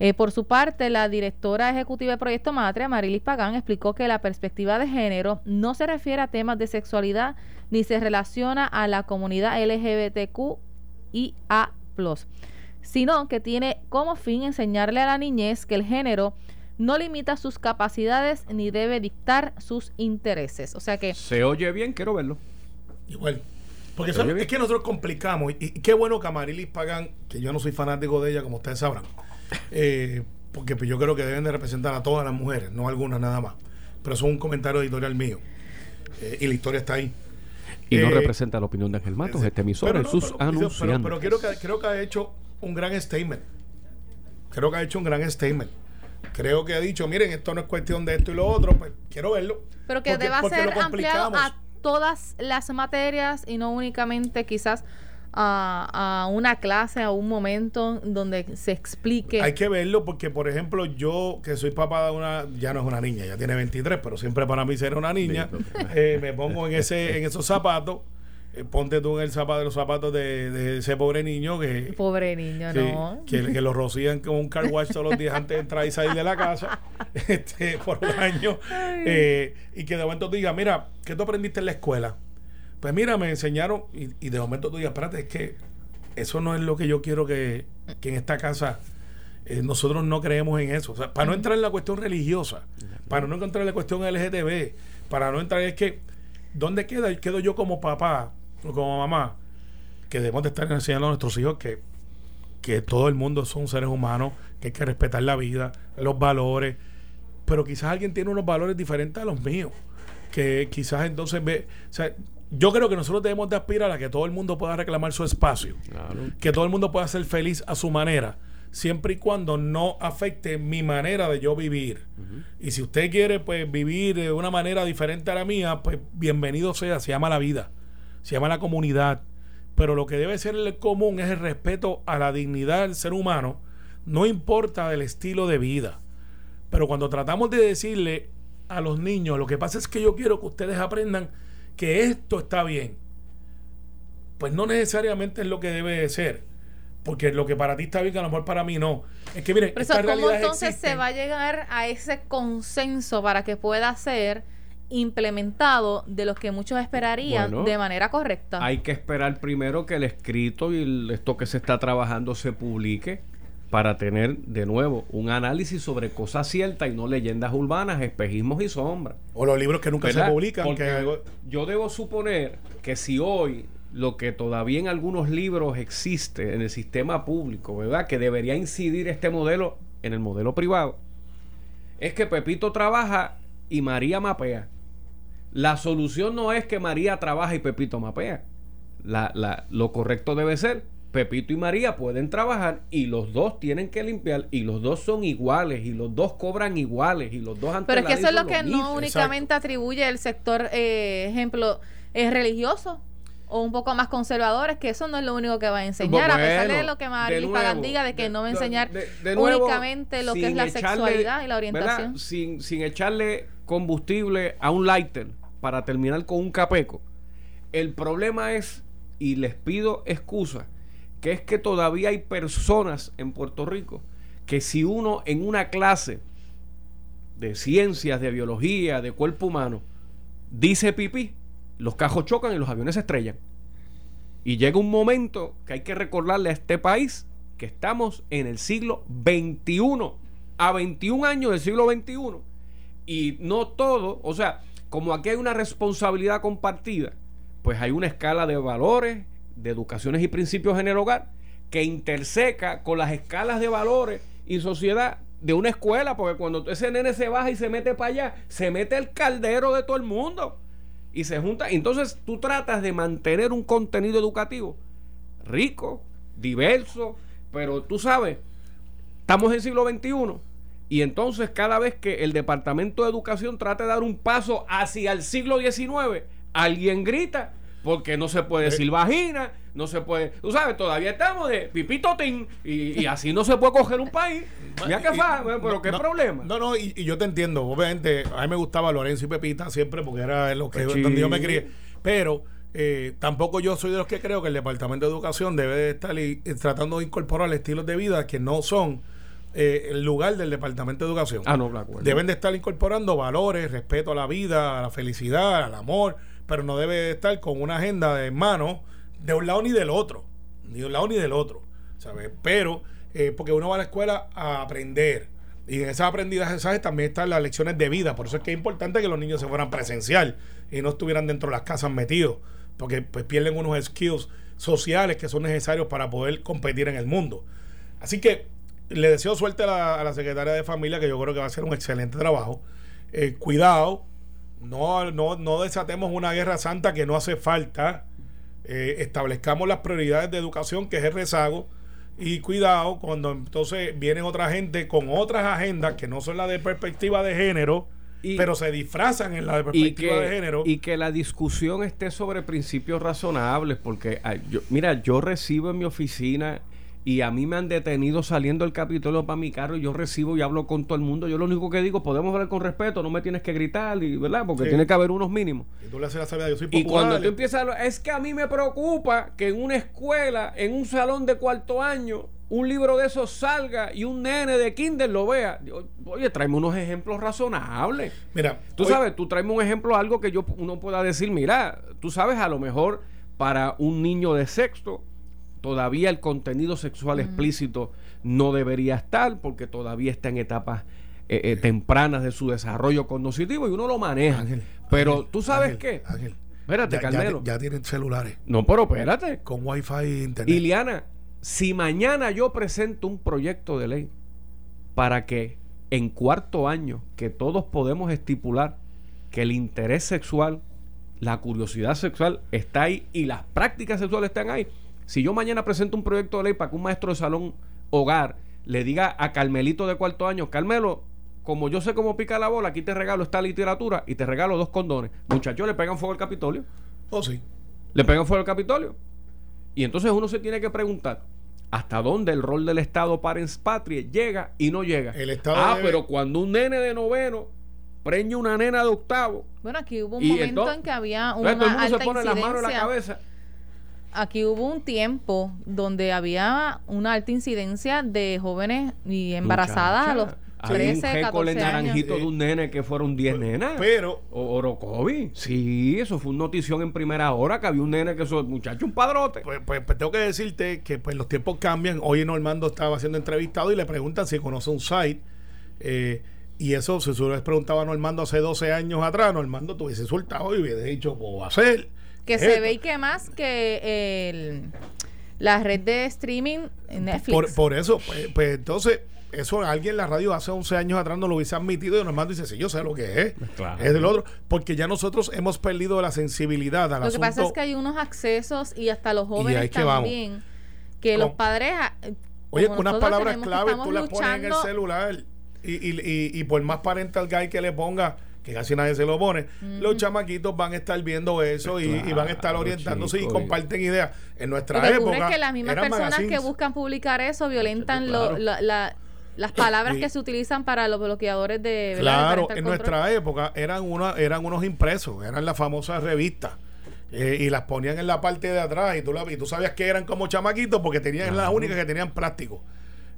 [SPEAKER 2] Eh, por su parte, la directora ejecutiva de Proyecto Matria, Marilis Pagán, explicó que la perspectiva de género no se refiere a temas de sexualidad ni se relaciona a la comunidad LGBTQ y A sino que tiene como fin enseñarle a la niñez que el género no limita sus capacidades ni debe dictar sus intereses. O sea que...
[SPEAKER 3] Se oye bien, quiero verlo.
[SPEAKER 4] Igual. Porque es que nosotros complicamos. Y, qué bueno que Amarilis Pagan, que yo no soy fanático de ella, como ustedes sabrán. Eh, porque pues, yo creo que deben de representar a todas las mujeres, no algunas nada más. Pero eso es un comentario editorial mío. Eh, y la historia está ahí.
[SPEAKER 3] Y no eh, representa la opinión de Ángel Matos, este emisor, en sus anuncios.
[SPEAKER 4] Pero, quiero que, creo que ha hecho un gran statement. Creo que ha hecho un gran statement. Creo que ha dicho, miren, esto no es cuestión de esto y lo otro, pues quiero verlo.
[SPEAKER 2] Pero que deba ser ampliado a todas las materias y no únicamente quizás a, a, una clase, a un momento donde se explique.
[SPEAKER 4] Hay que verlo porque, por ejemplo, yo que soy papá de una, ya no es una niña, ya tiene 23, pero siempre para mí ser una niña, eh, me pongo en ese en esos zapatos ponte tú en el zapato de los zapatos de, ese pobre niño que
[SPEAKER 2] pobre niño no.
[SPEAKER 4] que, lo rocían con un car wash todos los días antes de entrar y salir de la casa este por un año eh, y que de momento tú digas mira ¿qué tú aprendiste en la escuela? pues mira me enseñaron y, de momento tú digas espérate es que eso no es lo que yo quiero que, en esta casa eh, nosotros no creemos en eso para no entrar en la cuestión religiosa para no entrar en la cuestión LGTB para no entrar es que ¿dónde queda, quedo yo como papá como mamá, que debemos de estar enseñando a nuestros hijos que, que todo el mundo son seres humanos, que hay que respetar la vida, los valores, pero quizás alguien tiene unos valores diferentes a los míos, que quizás entonces ve, o sea, yo creo que nosotros debemos de aspirar a que todo el mundo pueda reclamar su espacio, que todo el mundo pueda ser feliz a su manera, siempre y cuando no afecte mi manera de yo vivir. Y si usted quiere pues vivir de una manera diferente a la mía, pues bienvenido sea, se llama la vida se llama la comunidad, pero lo que debe ser el común es el respeto a la dignidad del ser humano, no importa el estilo de vida. Pero cuando tratamos de decirle a los niños, lo que pasa es que yo quiero que ustedes aprendan que esto está bien, pues no necesariamente es lo que debe de ser. Porque lo que para ti está bien, a lo mejor para mí no. Es que miren,
[SPEAKER 2] ¿cómo entonces se va a llegar a ese consenso para que pueda ser implementado de los que muchos esperarían de manera correcta.
[SPEAKER 3] Hay que esperar primero que el escrito y esto que se está trabajando se publique para tener de nuevo un análisis sobre cosas ciertas y no leyendas urbanas, espejismos y sombras.
[SPEAKER 4] O los libros que nunca se publican.
[SPEAKER 3] Yo debo suponer que si hoy lo que todavía en algunos libros existe en el sistema público, ¿verdad? Que debería incidir este modelo en el modelo privado, es que Pepito trabaja y María mapea. La solución no es que María trabaje y Pepito mapea. La, la, lo correcto debe ser Pepito y María pueden trabajar y los dos tienen que limpiar y los dos son iguales y los dos cobran iguales y los dos
[SPEAKER 2] Pero es que eso es lo que no únicamente atribuye el sector, eh, ejemplo, es religioso o un poco más conservadores, que eso no es lo único que va a enseñar, a pesar de lo que María Pagán diga de que no va a enseñar únicamente lo que es la sexualidad y la orientación.
[SPEAKER 3] Sin, sin echarle combustible a un lighter para terminar con un capeco. El problema es, y les pido excusa, que es que todavía hay personas en Puerto Rico que si uno en una clase de ciencias, de biología, de cuerpo humano, dice pipí, los cajos chocan y los aviones se estrellan. Y llega un momento que hay que recordarle a este país que estamos en el siglo XXI, a 21 años del siglo XXI. Y no todo, o sea, como aquí hay una responsabilidad compartida, pues hay una escala de valores, de educaciones y principios en el hogar que interseca con las escalas de valores y sociedad de una escuela, porque cuando ese nene se baja y se mete para allá, se mete el caldero de todo el mundo y se junta. Entonces tú tratas de mantener un contenido educativo rico, diverso, pero tú sabes, estamos en siglo XXI y entonces cada vez que el Departamento de Educación trata de dar un paso hacia el siglo XIX, alguien grita porque no se puede decir vagina, no se puede, tú sabes, todavía estamos de pipito y, y así no se puede coger un país. Ya que fa, pero qué problema.
[SPEAKER 4] No, no, y, yo te entiendo, obviamente, a mí me gustaba Lorenzo y Pepita siempre porque era lo que donde yo me crié, pero eh, tampoco yo soy de los que creo que el Departamento de Educación debe de estar tratando de incorporar estilos de vida que no son eh, el lugar del Departamento de Educación.
[SPEAKER 3] Ah, no,
[SPEAKER 4] Deben de estar incorporando valores, respeto a la vida, a la felicidad, al amor, pero no debe estar con una agenda de mano de un lado ni del otro, ni de un lado ni del otro, ¿sabes? Pero, eh, porque uno va a la escuela a aprender. Y en esas aprendizajes también están las lecciones de vida. Por eso es que es importante que los niños se fueran presencial y no estuvieran dentro de las casas metidos. Porque pues pierden unos skills sociales que son necesarios para poder competir en el mundo. Así que le deseo suerte a la, secretaria de familia, que yo creo que va a hacer un excelente trabajo. Eh, cuidado, no, no, no desatemos una guerra santa que no hace falta. Eh, establezcamos las prioridades de educación, que es el rezago. Y cuidado cuando entonces vienen otra gente con otras agendas que no son las de perspectiva de género, pero se disfrazan en la de perspectiva de género.
[SPEAKER 3] Y que la discusión esté sobre principios razonables, porque yo, mira, yo recibo en mi oficina y a mí me han detenido saliendo del Capitolio para mi carro y yo recibo y hablo con todo el mundo. Yo lo único que digo, podemos hablar con respeto, no me tienes que gritar, y, ¿verdad? Porque tiene que haber unos mínimos.
[SPEAKER 4] Y tú le haces la yo soy
[SPEAKER 3] Y cuando tú empiezas a es que a mí me preocupa que en una escuela, en un salón de cuarto año, un libro de esos salga y un nene de kinder lo vea. Oye, tráeme unos ejemplos razonables.
[SPEAKER 4] Mira,
[SPEAKER 3] tú sabes, tú tráeme un ejemplo, algo que yo uno pueda decir, mira, tú sabes, a lo mejor para un niño de sexto todavía el contenido sexual explícito no debería estar porque todavía está en etapas eh, eh, tempranas de su desarrollo cognitivo y uno lo maneja. pero tú sabes qué.
[SPEAKER 4] Ángel,
[SPEAKER 3] espérate,
[SPEAKER 4] ya, Ya, tienen celulares.
[SPEAKER 3] No, pero espérate.
[SPEAKER 4] Con wifi e internet.
[SPEAKER 3] Iliana, si mañana yo presento un proyecto de ley para que en cuarto año, que todos podemos estipular que el interés sexual, la curiosidad sexual está ahí y las prácticas sexuales están ahí, si yo mañana presento un proyecto de ley para que un maestro de salón hogar le diga a Carmelito de cuarto año, Carmelo, como yo sé cómo pica la bola, aquí te regalo esta literatura y te regalo dos condones. Muchachos, le pegan fuego al Capitolio.
[SPEAKER 4] Oh, sí.
[SPEAKER 3] Le pegan fuego al Capitolio. Y entonces uno se tiene que preguntar hasta dónde el rol del Estado para patria llega y no llega.
[SPEAKER 4] El Estado
[SPEAKER 3] ah, pero cuando un nene de noveno preña una nena de octavo.
[SPEAKER 2] Bueno, aquí hubo un momento en que había una
[SPEAKER 3] todo el mundo se pone las manos en la cabeza
[SPEAKER 2] aquí hubo un tiempo donde había una alta incidencia de jóvenes y embarazadas a los 13,
[SPEAKER 3] Hay un 14 naranjito de un nene que fueron 10 nenas.
[SPEAKER 4] Pero.
[SPEAKER 3] O Orocovi. Sí, eso fue una notición en primera hora que había un nene que eso, muchacho, un padrote.
[SPEAKER 4] Pues, pues, pues, tengo que decirte que pues los tiempos cambian. Hoy Normando estaba siendo entrevistado y le preguntan si conoce un site. Eh, y eso, si se hubiera preguntado a Normando hace 12 años atrás, Normando tuviese soltado y hubiese dicho, ¿cómo va a ser?
[SPEAKER 2] Que se ve y que más que el, la red de streaming Netflix.
[SPEAKER 4] Por, por eso, pues, pues, entonces, eso alguien en la radio hace 11 años atrás no lo hubiese admitido y normal dice, sí, yo sé lo que es. Es del otro. Porque ya nosotros hemos perdido la sensibilidad
[SPEAKER 2] a Lo que pasa es que hay unos accesos y hasta los jóvenes también que los padres... Ah,
[SPEAKER 4] Oye, con unas palabras clave tú las pones en el celular y, y, y, y por más parental guy que le ponga que casi nadie se lo pone, los chamaquitos van a estar viendo eso y, van a estar orientándose y comparten ideas. En nuestra época.
[SPEAKER 2] es que las mismas personas que buscan publicar eso violentan las palabras que se utilizan para los bloqueadores de.
[SPEAKER 4] Claro, en nuestra época eran, una, eran unos impresos, eran las famosas revistas. Eh, y las ponían en la parte de atrás y tú, la, y tú sabías que eran como chamaquitos porque tenían las únicas que tenían plástico.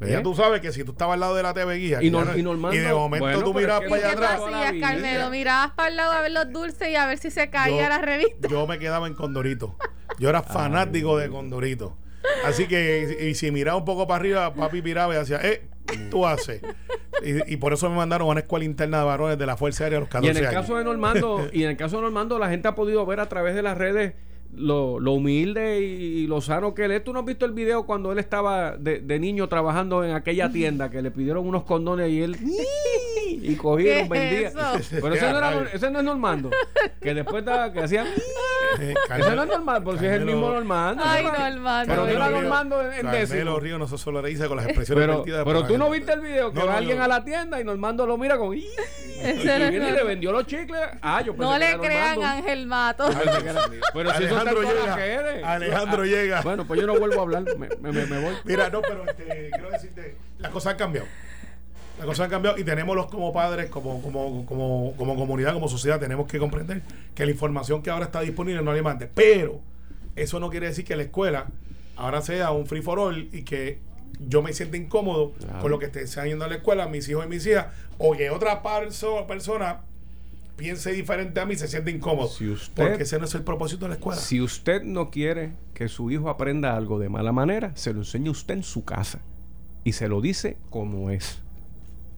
[SPEAKER 4] Ya tú sabes que si tú estabas al lado de la TV guía
[SPEAKER 3] y,
[SPEAKER 4] no,
[SPEAKER 3] y,
[SPEAKER 4] de momento tú mirabas para allá atrás.
[SPEAKER 2] Hacías, Carmelo? Mirabas para el lado a ver los dulces y a ver si se caía la revista.
[SPEAKER 4] Yo me quedaba en Condorito. Yo era fanático de Condorito. Así que, y, si miraba un poco para arriba, papi miraba y decía, eh, tú haces. Y, por eso me mandaron a una escuela interna de varones de la Fuerza Aérea a los 14
[SPEAKER 3] años. Y en el caso de Normando, y en el caso de Normando, la gente ha podido ver a través de las redes lo, lo, humilde y, lo sano que él es. ¿Tú no has visto el video cuando él estaba de, de niño trabajando en aquella tienda que le pidieron unos condones y él y cogieron, vendía? Pero ese no, era, ese no es Normando. Que después da, que hacía eh, ese no es normal, porque si es el mismo Normando.
[SPEAKER 2] Ay, Normando.
[SPEAKER 3] Pero no era Normando en,
[SPEAKER 4] décimo. Río no se solidariza con las expresiones
[SPEAKER 3] Pero, pero tú no viste el video que va alguien a la tienda y Normando lo mira con... y le vendió los chicles. Ah, yo
[SPEAKER 2] No le crean Ángel Mato.
[SPEAKER 4] Pero si Alejandro llega. Alejandro ah, llega.
[SPEAKER 3] Bueno, pues yo no vuelvo a hablar. Me, me, me voy.
[SPEAKER 4] Mira, no, pero este, quiero decirte, las cosas han cambiado. Las cosas han cambiado y tenemos los como padres, como, como, como, como comunidad, como sociedad, tenemos que comprender que la información que ahora está disponible no hay antes. Pero eso no quiere decir que la escuela ahora sea un free for all y que yo me sienta incómodo con lo que estén yendo a la escuela, mis hijos y mis hijas, o que otra persona piense diferente a mí se siente incómodo. porque ese no es el propósito de la escuela.
[SPEAKER 3] Si usted no quiere que su hijo aprenda algo de mala manera, se lo enseña usted en su casa. Y se lo dice como es.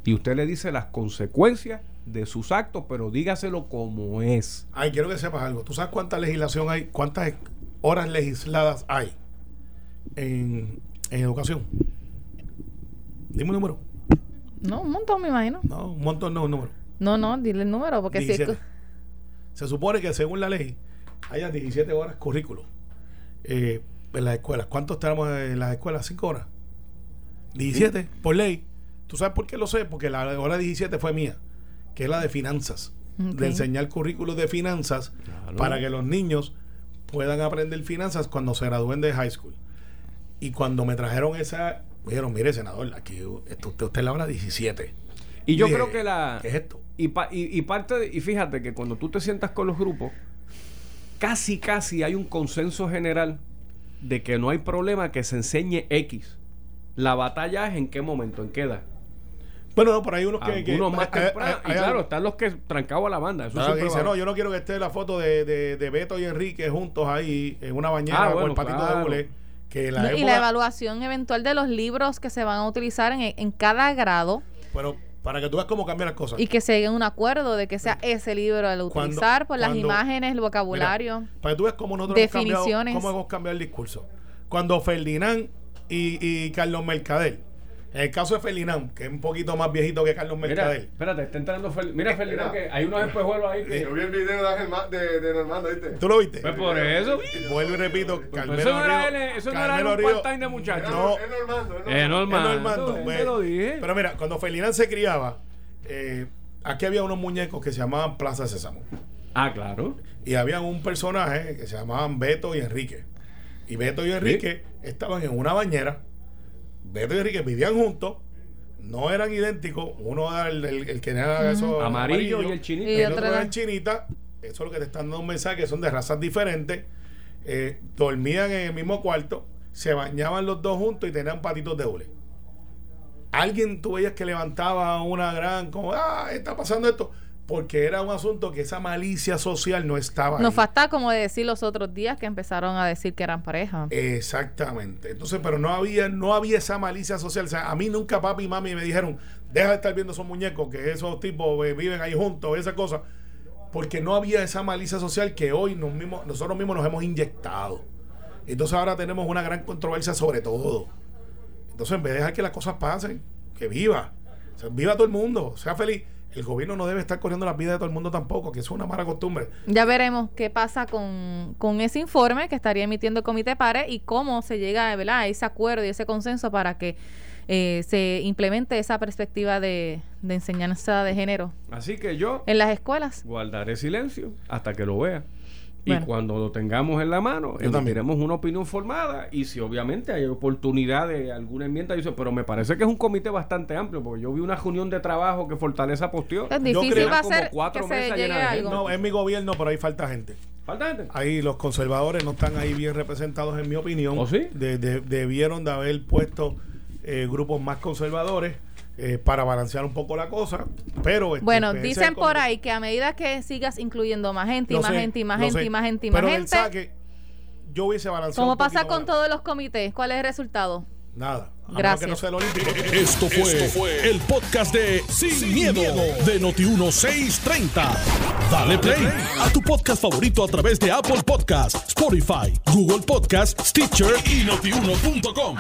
[SPEAKER 3] Y usted le dice las consecuencias de sus actos, pero dígaselo como es.
[SPEAKER 4] Ay, quiero que sepas algo. ¿Tú sabes cuánta legislación hay? ¿Cuántas horas legisladas hay en, en educación? Dime un número.
[SPEAKER 2] No, un montón, me imagino.
[SPEAKER 4] No, un montón no, un número.
[SPEAKER 2] No, no, dile el número, porque si...
[SPEAKER 4] Se supone que según la ley haya 17 horas currículo eh, en las escuelas. ¿Cuántos tenemos en las escuelas? ¿5 horas? 17 por ley. ¿Tú sabes por qué lo sé? Porque la hora 17 fue mía, que es la de finanzas. De enseñar currículos de finanzas para que los niños puedan aprender finanzas cuando se gradúen de high school. Y cuando me trajeron esa, me dijeron, mire, senador, aquí usted, usted la hora 17.
[SPEAKER 3] Y yo creo que la...
[SPEAKER 4] ¿Qué es esto?
[SPEAKER 3] Y, y, parte y fíjate que cuando tú te sientas con los grupos, casi, casi hay un consenso general de que no hay problema que se enseñe X. La batalla es en qué momento, en qué edad.
[SPEAKER 4] Bueno, no, por ahí unos que.
[SPEAKER 3] Unos más temprano. y claro, están los que trancado a la banda. Eso
[SPEAKER 4] dice, no, yo no quiero que esté la foto de, de, Beto y Enrique juntos ahí en una bañera ah, con el patito de bule. Que
[SPEAKER 2] la y la evaluación eventual de los libros que se van a utilizar en, en cada grado.
[SPEAKER 4] Pero para que tú veas cómo cambian las cosas.
[SPEAKER 2] Y que se llegue a un acuerdo de que sea ese libro el utilizar por las imágenes, el vocabulario.
[SPEAKER 4] para que tú veas cómo nosotros definiciones. Hemos cambiado, cómo hemos cambiado el discurso. Cuando Ferdinand y, y Carlos Mercader en el caso de Ferdinand, que es un poquito más viejito que Carlos Mercader.
[SPEAKER 3] espérate, está entrando Ferdinand. Mira, Ferdinand, que hay unos espejuelos ahí que.
[SPEAKER 5] Yo vi el video de, de, de Normando, ¿viste?
[SPEAKER 4] ¿Tú lo viste?
[SPEAKER 3] Pues por eso.
[SPEAKER 4] Vuelvo y repito,
[SPEAKER 3] pues Carmelo Eso no era, él, eso no era un part-time de muchachos.
[SPEAKER 5] No, es Normando.
[SPEAKER 3] Es Normando. Es
[SPEAKER 4] Normando. Pues, lo dije. Pero mira, cuando Ferdinand se criaba, eh, aquí había unos muñecos que se llamaban Plaza Sésamo.
[SPEAKER 3] Ah, claro.
[SPEAKER 4] Y había un personaje que se llamaban Beto y Enrique. Y Beto y Enrique estaban en una bañera. Beto y Enrique vivían juntos no eran idénticos. Uno era el, que era eso
[SPEAKER 3] amarillo, y el chinita.
[SPEAKER 4] Y el otro era el chinita. Eso es lo que te están dando un mensaje, que son de razas diferentes. Eh, dormían en el mismo cuarto, se bañaban los dos juntos y tenían patitos de hule. Alguien tú veías que levantaba una gran, como, ah, está pasando esto porque era un asunto que esa malicia social no estaba.
[SPEAKER 2] Nos falta como decir los otros días que empezaron a decir que eran pareja.
[SPEAKER 4] Exactamente. Entonces, pero no había, no había esa malicia social. O sea, a mí nunca papi y mami me dijeron, deja de estar viendo esos muñecos, que esos tipos eh, viven ahí juntos, esa cosa. Porque no había esa malicia social que hoy nos mismos, nosotros mismos nos hemos inyectado. Entonces ahora tenemos una gran controversia sobre todo. Entonces, en vez de dejar que las cosas pasen, que viva. viva todo el mundo, sea feliz el gobierno no debe estar corriendo las vidas de todo el mundo tampoco, que es una mala costumbre.
[SPEAKER 2] Ya veremos qué pasa con, con ese informe que estaría emitiendo el Comité PARE y cómo se llega ¿verdad? a ese acuerdo y ese consenso para que eh, se implemente esa perspectiva de, de enseñanza de género.
[SPEAKER 3] Así que yo...
[SPEAKER 2] En las escuelas.
[SPEAKER 3] Guardaré silencio hasta que lo vea. Y cuando lo tengamos en la mano, emitiremos una opinión formada. Y si obviamente hay oportunidad de alguna enmienda, dice, pero me parece que es un comité bastante amplio, porque yo vi una reunión de trabajo que fortaleza posteó.
[SPEAKER 2] Es difícil va a ser que se llegue algo.
[SPEAKER 4] No, es mi gobierno, pero ahí falta gente.
[SPEAKER 3] ¿Falta gente?
[SPEAKER 4] Ahí los conservadores no están ahí bien representados, en mi opinión.
[SPEAKER 3] ¿O sí?
[SPEAKER 4] debieron de haber puesto eh, grupos más conservadores eh, para balancear un poco la cosa. Pero
[SPEAKER 2] este, bueno, dicen por ahí que a medida que sigas incluyendo más gente y más gente y más gente y más gente y más gente.
[SPEAKER 4] yo hubiese balanceado.
[SPEAKER 2] Como pasa con todos los comités, ¿cuál es el resultado?
[SPEAKER 4] Nada.
[SPEAKER 2] Gracias.
[SPEAKER 1] Esto fue, el podcast de Sin, miedo, de Noti1630. Dale play a tu podcast favorito a través de Apple Podcasts, Spotify, Google Podcasts, Stitcher y notiuno.com.